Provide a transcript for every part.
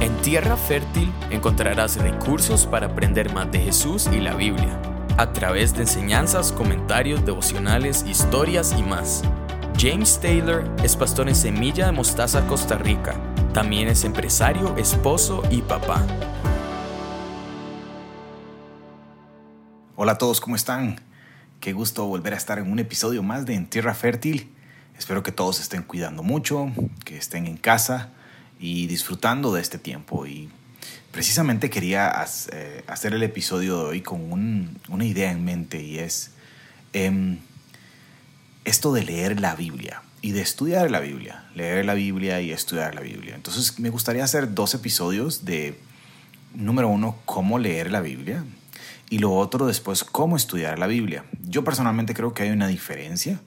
En Tierra Fértil encontrarás recursos para aprender más de Jesús y la Biblia, a través de enseñanzas, comentarios, devocionales, historias y más. James Taylor es pastor en Semilla de Mostaza, Costa Rica. También es empresario, esposo y papá. Hola a todos, ¿cómo están? Qué gusto volver a estar en un episodio más de En Tierra Fértil. Espero que todos estén cuidando mucho, que estén en casa y disfrutando de este tiempo. Y precisamente quería eh, hacer el episodio de hoy con una idea en mente y es em, esto de leer la Biblia y de estudiar la Biblia. Leer la Biblia y estudiar la Biblia. Entonces me gustaría hacer dos episodios de, número uno, cómo leer la Biblia y lo otro después, cómo estudiar la Biblia. Yo personalmente creo que hay una diferencia.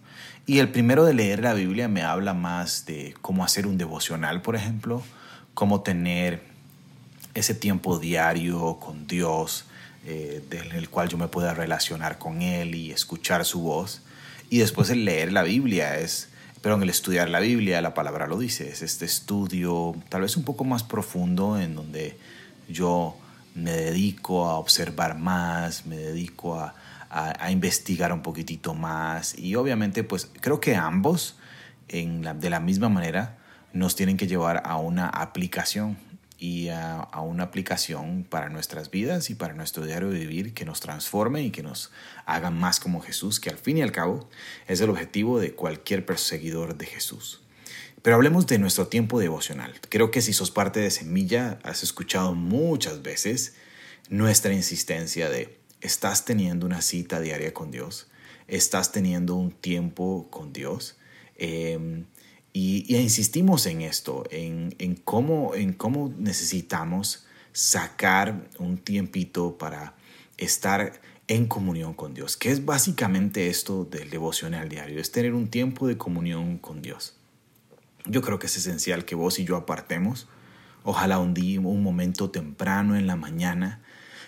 Y el primero de leer la Biblia me habla más de cómo hacer un devocional, por ejemplo, cómo tener ese tiempo diario con Dios, eh, en el cual yo me pueda relacionar con Él y escuchar su voz. Y después el leer la Biblia es, pero en el estudiar la Biblia, la palabra lo dice, es este estudio tal vez un poco más profundo en donde yo me dedico a observar más, me dedico a, investigar un poquitito más y obviamente pues creo que ambos en de la misma manera nos tienen que llevar a una aplicación y a, a, una aplicación para nuestras vidas y para nuestro diario de vivir que nos transforme y que nos haga más como Jesús, que al fin y al cabo es el objetivo de cualquier perseguidor de Jesús. Pero hablemos de nuestro tiempo devocional. Creo que si sos parte de Semilla, has escuchado muchas veces nuestra insistencia de, estás teniendo una cita diaria con Dios, estás teniendo un tiempo con Dios. Em, y, insistimos en esto, en, en, cómo, en cómo necesitamos sacar un tiempito para estar en comunión con Dios, que es básicamente esto del devocional diario, es tener un tiempo de comunión con Dios. Yo creo que es esencial que vos y yo apartemos, ojalá un día, un momento temprano en la mañana,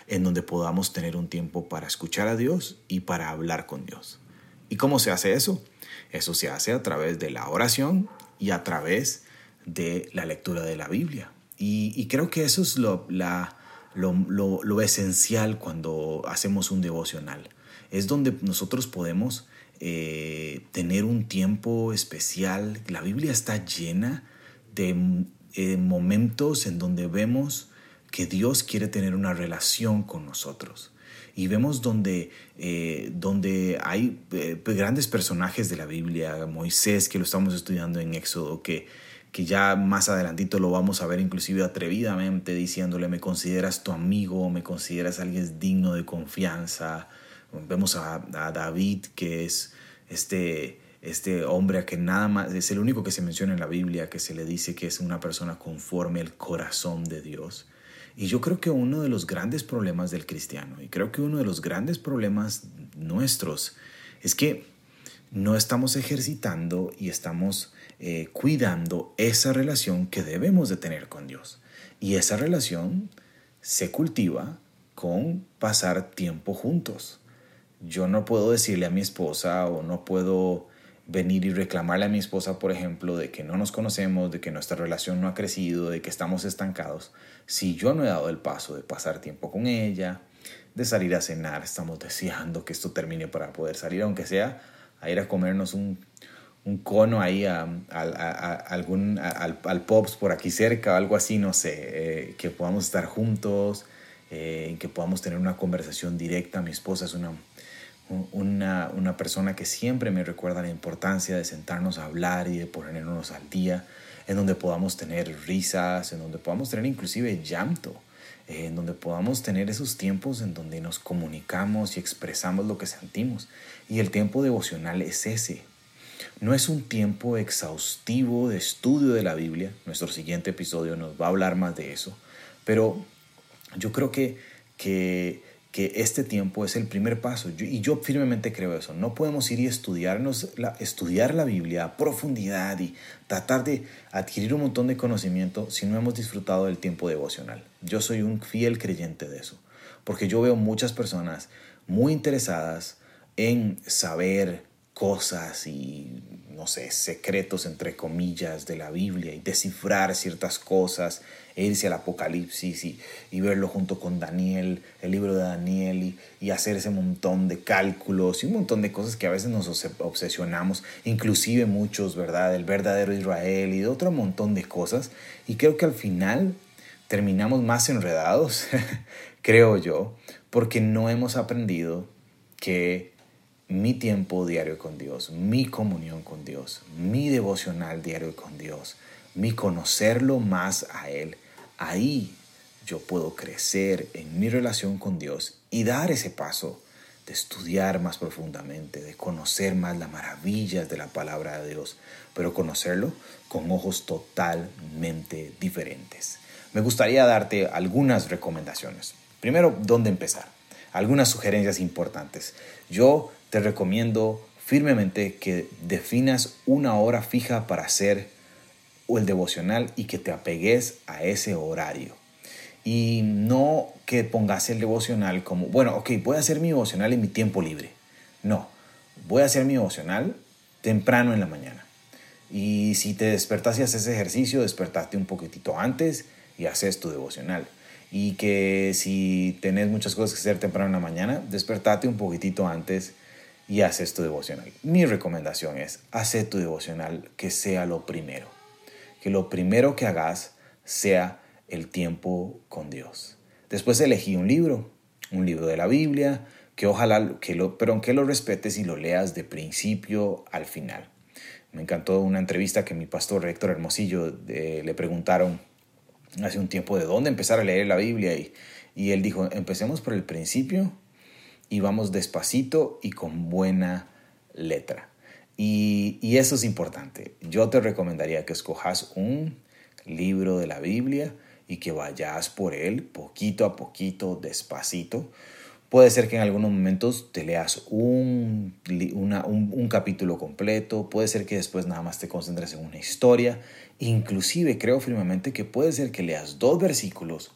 en donde podamos tener un tiempo para escuchar a Dios y para hablar con Dios. ¿Y cómo se hace eso? Eso se hace a través de la oración y a través de la lectura de la Biblia. Y, creo que eso es lo, lo, lo esencial cuando hacemos un devocional. Es donde nosotros podemos eh, tener un tiempo especial. La Biblia está llena de eh, momentos en donde vemos que Dios quiere tener una relación con nosotros. Y vemos donde, eh, donde hay grandes personajes de la Biblia, Moisés, que lo estamos estudiando en Éxodo, que, que ya más adelantito lo vamos a ver inclusive atrevidamente diciéndole, me consideras tu amigo, me consideras alguien digno de confianza, Vemos a, David, que es este, este hombre a que nada más, es el único que se menciona en la Biblia, que se le dice que es una persona conforme al corazón de Dios. Y yo creo que uno de los grandes problemas del cristiano, y creo que uno de los grandes problemas nuestros, es que no estamos ejercitando y estamos eh, cuidando esa relación que debemos de tener con Dios. Y esa relación se cultiva con pasar tiempo juntos yo no puedo decirle a mi esposa o no puedo venir y reclamarle a mi esposa, por ejemplo, de que no nos conocemos, de que nuestra relación no ha crecido, de que estamos estancados, si yo no he dado el paso de pasar tiempo con ella, de salir a cenar, estamos deseando que esto termine para poder salir, aunque sea a ir a comernos un, cono ahí a, algún, al, Pops por aquí cerca, algo así, no sé, eh, que podamos estar juntos, eh, que podamos tener una conversación directa. Mi esposa es una una, una, persona que siempre me recuerda la importancia de sentarnos a hablar y de ponernos al día, en donde podamos tener risas, en donde podamos tener inclusive llanto, en donde podamos tener esos tiempos en donde nos comunicamos y expresamos lo que sentimos. Y el tiempo devocional es ese. No es un tiempo exhaustivo de estudio de la Biblia, nuestro siguiente episodio nos va a hablar más de eso, pero yo creo que, que que este tiempo es el primer paso. y yo firmemente creo eso. No podemos ir y estudiarnos estudiar la Biblia a profundidad y tratar de adquirir un montón de conocimiento si no hemos disfrutado del tiempo devocional. Yo soy un fiel creyente de eso. Porque yo veo muchas personas muy interesadas en saber cosas y, no sé, secretos entre comillas de la Biblia y descifrar ciertas cosas, irse al Apocalipsis y, verlo junto con Daniel, el libro de Daniel, y, hacer ese montón de cálculos y un montón de cosas que a veces nos obsesionamos, inclusive muchos, ¿verdad? El verdadero Israel y de otro montón de cosas. Y creo que al final terminamos más enredados, creo yo, porque no hemos aprendido que mi tiempo diario con Dios, mi comunión con Dios, mi devocional diario con Dios, mi conocerlo más a Él, ahí yo puedo crecer en mi relación con Dios y dar ese paso de estudiar más profundamente, de conocer más las maravillas de la palabra de Dios, pero conocerlo con ojos totalmente diferentes. Me gustaría darte algunas recomendaciones. Primero, ¿dónde empezar? Algunas sugerencias importantes. Yo te recomiendo firmemente que definas una hora fija para hacer el devocional y que te apegues a ese horario. Y no que pongas el devocional como, bueno, ok, voy a hacer mi devocional en mi tiempo libre. No, voy a hacer mi devocional temprano en la mañana. Y si te despertas y haces ejercicio, despertaste un poquitito antes y haces tu devocional. Y que si tenés muchas cosas que hacer temprano en la mañana, despertate un poquitito antes y haces tu devocional. Mi recomendación es, hacer tu devocional que sea lo primero. Que lo primero que hagas sea el tiempo con Dios. Después elegí un libro, un libro de la Biblia, que ojalá, que lo, pero aunque lo respetes y lo leas de principio al final. Me encantó una entrevista que mi pastor Héctor Hermosillo eh, le preguntaron hace un tiempo de dónde empezar a leer la Biblia y, y él dijo, empecemos por el principio y vamos despacito y con buena letra. Y, eso es importante. Yo te recomendaría que escojas un libro de la Biblia y que vayas por él poquito a poquito, despacito. Puede ser que en algunos momentos te leas un, un, un capítulo completo, puede ser que después nada más te concentres en una historia, inclusive creo firmemente que puede ser que leas dos versículos,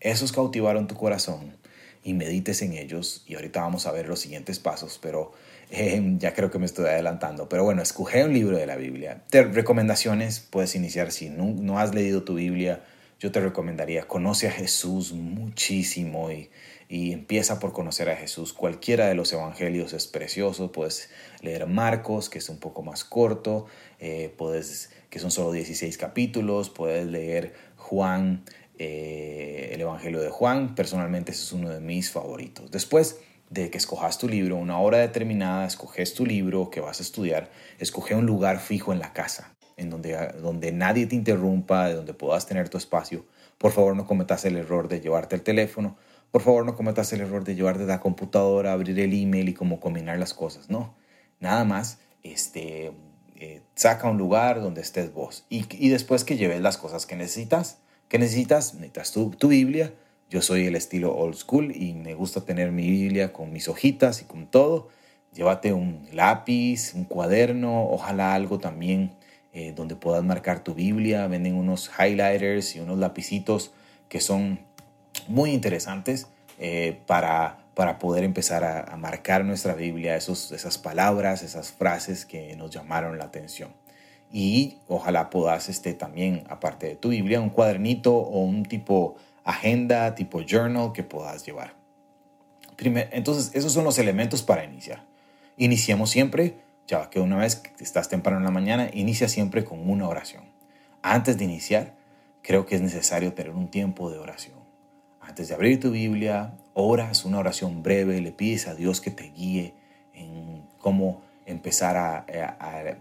esos cautivaron tu corazón y medites en ellos. Y ahorita vamos a ver los siguientes pasos, pero eh, ya creo que me estoy adelantando. Pero bueno, escoge un libro de la Biblia. Te, recomendaciones puedes iniciar si no, no has leído tu Biblia. Yo te recomendaría, conoce a Jesús muchísimo y, y empieza por conocer a Jesús. Cualquiera de los evangelios es precioso. Puedes leer Marcos, que es un poco más corto, eh, puedes, que son solo 16 capítulos. Puedes leer Juan, eh, el Evangelio de Juan. Personalmente ese es uno de mis favoritos. Después de que escojas tu libro, una hora determinada, escoges tu libro que vas a estudiar, escoge un lugar fijo en la casa, en donde, donde nadie te interrumpa, de donde puedas tener tu espacio. Por favor, no cometas el error de llevarte el teléfono. Por favor, no cometas el error de llevarte la computadora, abrir el email y cómo combinar las cosas. No, nada más este, eh, saca un lugar donde estés vos. Y, y después que lleves las cosas que necesitas, ¿Qué necesitas? Necesitas tu, tu Biblia. Yo soy el estilo old school y me gusta tener mi Biblia con mis hojitas y con todo. Llévate un lápiz, un cuaderno, ojalá algo también eh, donde puedas marcar tu Biblia. Venden unos highlighters y unos lapicitos que son muy interesantes eh, para, para poder empezar a, a, marcar nuestra Biblia, esos, esas palabras, esas frases que nos llamaron la atención y ojalá puedas este, también, aparte de tu Biblia, un cuadernito o un tipo agenda, tipo journal que puedas llevar. entonces, esos son los elementos para iniciar. Iniciamos siempre, ya que una vez que estás temprano en la mañana, inicia siempre con una oración. Antes de iniciar, creo que es necesario tener un tiempo de oración. Antes de abrir tu Biblia, oras una oración breve, le pides a Dios que te guíe en cómo empezar a,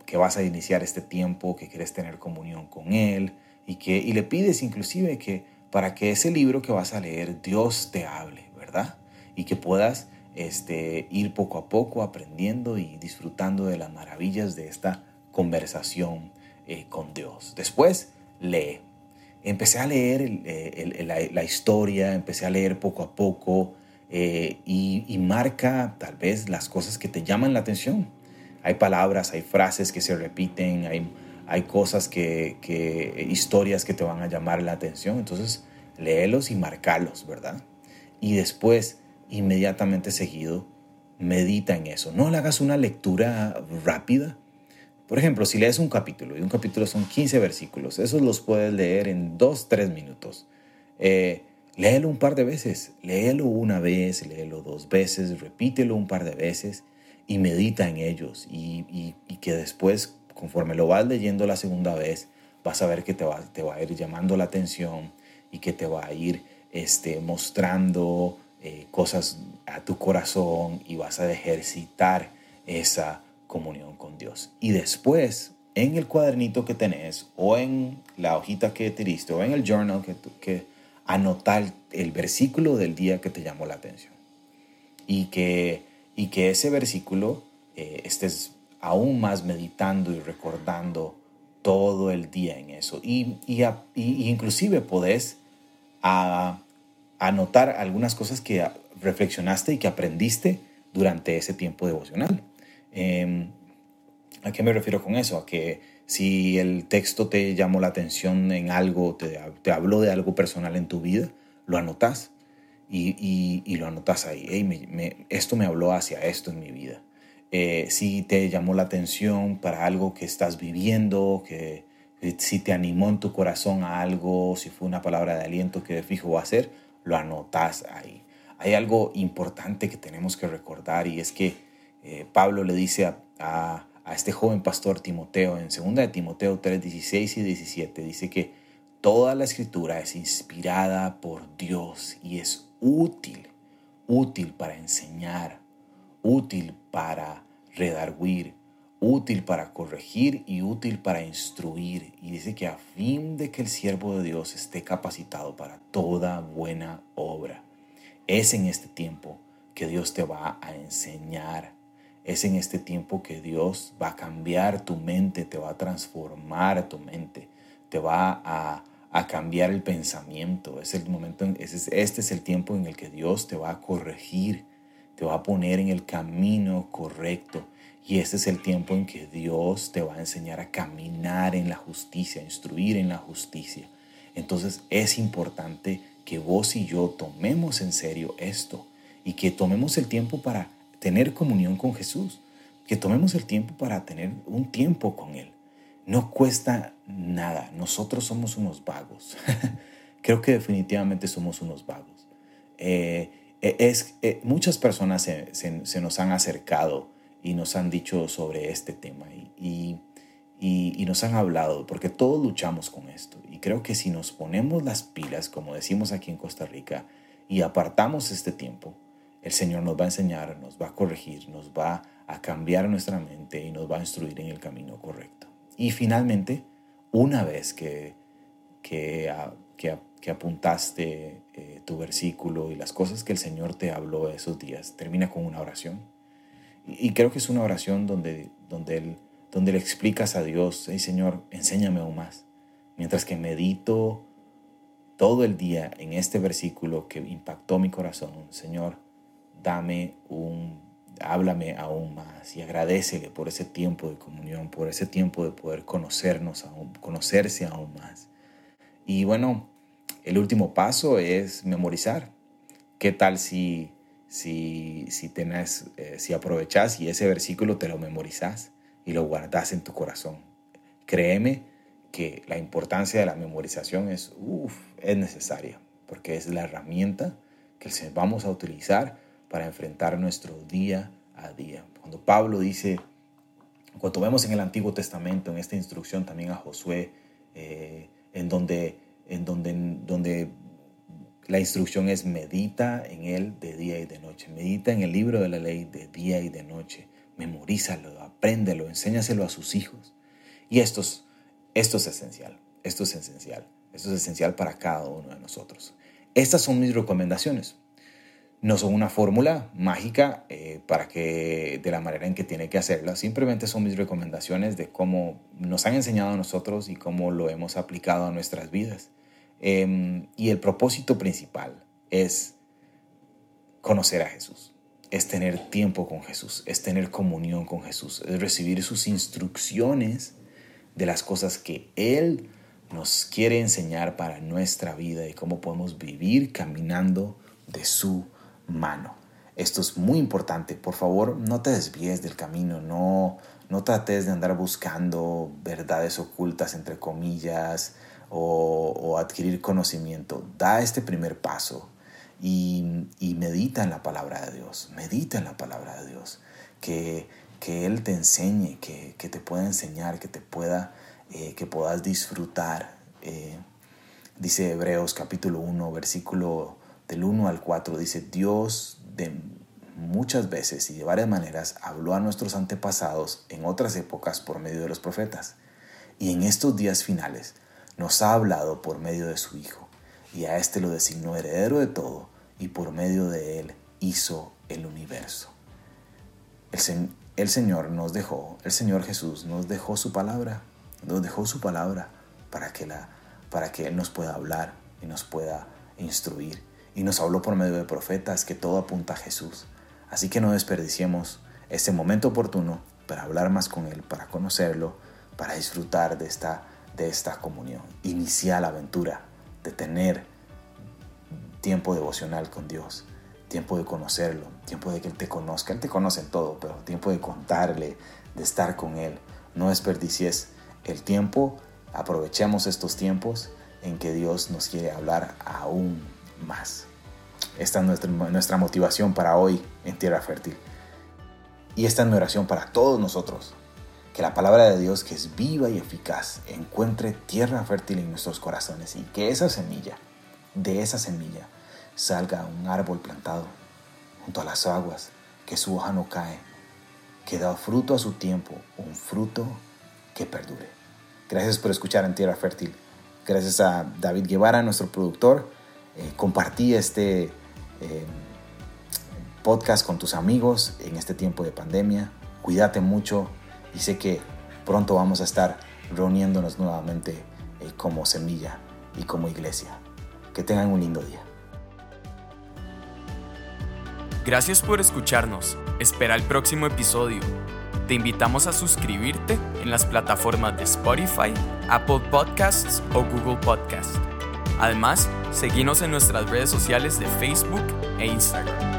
que vas a iniciar este tiempo, que quieres tener comunión con Él y que y le pides inclusive que para que ese libro que vas a leer Dios te hable, ¿verdad? Y que puedas este, ir poco a poco aprendiendo y disfrutando de las maravillas de esta conversación eh, con Dios. Después lee. Empecé a leer la, historia, empecé a leer poco a poco eh, y marca tal vez las cosas que te llaman la atención hay palabras, hay frases que se repiten, hay, hay cosas que, historias que te van a llamar la atención. Entonces, léelos y marcarlos, ¿verdad? Y después, inmediatamente seguido, medita en eso. No le hagas una lectura rápida. Por ejemplo, si lees un capítulo, y un capítulo son 15 versículos, esos los puedes leer en 2, 3 minutos. Eh, léelo un par de veces, léelo una vez, léelo dos veces, repítelo un par de veces y medita en ellos. Y, que después, conforme lo vas leyendo la segunda vez, vas a ver que te va, te va a ir llamando la atención y que te va a ir este, mostrando eh, cosas a tu corazón y vas a ejercitar esa comunión con Dios. Y después, en el cuadernito que tenés o en la hojita que te diste o en el journal que, que anotar el versículo del día que te llamó la atención. Y que, y que ese versículo eh, estés aún más meditando y recordando todo el día en eso. Y, y, inclusive podés a, anotar algunas cosas que reflexionaste y que aprendiste durante ese tiempo devocional. Em, ¿A qué me refiero con eso? A que si el texto te llamó la atención en algo, te, te habló de algo personal en tu vida, lo anotas y, y, lo anotas ahí. esto me habló hacia esto en mi vida. Eh, si te llamó la atención para algo que estás viviendo, que, si te animó en tu corazón a algo, si fue una palabra de aliento que de fijo va a ser, lo anotas ahí. Hay algo importante que tenemos que recordar y es que eh, Pablo le dice a a este joven pastor Timoteo en 2 de Timoteo 3, 16 y 17. Dice que toda la escritura es inspirada por Dios y es útil, útil para enseñar, útil para redarguir, útil para corregir y útil para instruir. Y dice que a fin de que el siervo de Dios esté capacitado para toda buena obra. Es en este tiempo que Dios te va a enseñar es en este tiempo que Dios va a cambiar tu mente, te va a transformar tu mente, te va a, cambiar el pensamiento. Es el momento, este es el tiempo en el que Dios te va a corregir, te va a poner en el camino correcto. Y este es el tiempo en que Dios te va a enseñar a caminar en la justicia, a instruir en la justicia. Entonces es importante que vos y yo tomemos en serio esto y que tomemos el tiempo para tener comunión con Jesús, que tomemos el tiempo para tener un tiempo con Él. No cuesta nada, nosotros somos unos vagos. Creo que definitivamente somos unos vagos. Eh, eh, es, eh, muchas personas se, nos han acercado y nos han dicho sobre este tema y, y, nos han hablado, porque todos luchamos con esto. Y creo que si nos ponemos las pilas, como decimos aquí en Costa Rica, y apartamos este tiempo, el Señor nos va a enseñar, nos va a corregir, nos va a cambiar nuestra mente y nos va a instruir en el camino correcto. Y finalmente, una vez que, que, que, apuntaste eh, tu versículo y las cosas que el Señor te habló esos días, termina con una oración. Y, creo que es una oración donde, donde, él, donde le explicas a Dios, hey Señor, enséñame aún más. Mientras que medito todo el día en este versículo que impactó mi corazón, Señor, dame un, háblame aún más y agradecele por ese tiempo de comunión, por ese tiempo de poder conocernos aún, conocerse aún más. Y bueno, el último paso es memorizar. ¿Qué tal si, si, si, tenés, eh, si aprovechás y ese versículo te lo memorizás y lo guardas en tu corazón? Créeme que la importancia de la memorización es, es necesaria, porque es la herramienta que vamos a utilizar para enfrentar nuestro día a día. Cuando Pablo dice, cuando vemos en el Antiguo Testamento, en esta instrucción también a Josué, eh, en, donde, en donde, donde la instrucción es medita en él de día y de noche, medita en el libro de la ley de día y de noche, memorízalo, apréndelo, enséñaselo a sus hijos. Y esto es, esto es esencial, esto es esencial, esto es esencial para cada uno de nosotros. Estas son mis recomendaciones no son una fórmula mágica eh, para que de la manera en que tiene que hacerla, simplemente son mis recomendaciones de cómo nos han enseñado a nosotros y cómo lo hemos aplicado a nuestras vidas. Em, y el propósito principal es conocer a Jesús, es tener tiempo con Jesús, es tener comunión con Jesús, es recibir sus instrucciones de las cosas que Él nos quiere enseñar para nuestra vida y cómo podemos vivir caminando de su mano. Esto es muy importante. Por favor, no te desvíes del camino, no, no trates de andar buscando verdades ocultas, entre comillas, o, adquirir conocimiento. Da este primer paso y, medita en la palabra de Dios. Medita en la palabra de Dios. Que, que Él te enseñe, que, te pueda enseñar, que te pueda, eh, que puedas disfrutar. Eh, dice Hebreos capítulo 1, versículo del 1 al 4, dice, Dios de muchas veces y de varias maneras habló a nuestros antepasados en otras épocas por medio de los profetas. Y en estos días finales nos ha hablado por medio de su Hijo, y a éste lo designó heredero de todo, y por medio de él hizo el universo. El, el Señor nos dejó, el Señor Jesús nos dejó su palabra, nos dejó su palabra para que, la, para que Él nos pueda hablar y nos pueda instruir. Y nos habló por medio de profetas que todo apunta a Jesús. Así que no desperdiciemos este momento oportuno para hablar más con Él, para conocerlo, para disfrutar de esta, de esta comunión. Iniciar la aventura de tener tiempo devocional con Dios, tiempo de conocerlo, tiempo de que Él te conozca. Él te conoce en todo, pero tiempo de contarle, de estar con Él. No desperdicies el tiempo, aprovechemos estos tiempos en que Dios nos quiere hablar aún más. Esta es nuestra, motivación para hoy en Tierra Fértil. Y esta es mi oración para todos nosotros. Que la palabra de Dios, que es viva y eficaz, encuentre tierra fértil en nuestros corazones y que esa semilla, de esa semilla, salga un árbol plantado junto a las aguas, que su hoja no cae, que da fruto a su tiempo, un fruto que perdure. Gracias por escuchar en Tierra Fértil. Gracias a David Guevara, nuestro productor. Eh, compartí este eh, podcast con tus amigos en este tiempo de pandemia. Cuídate mucho y sé que pronto vamos a estar reuniéndonos nuevamente eh, como semilla y como iglesia. Que tengan un lindo día. Gracias por escucharnos. Espera el próximo episodio. Te invitamos a suscribirte en las plataformas de Spotify, Apple Podcasts o Google Podcasts. Además, seguimos en nuestras redes sociales de Facebook e Instagram.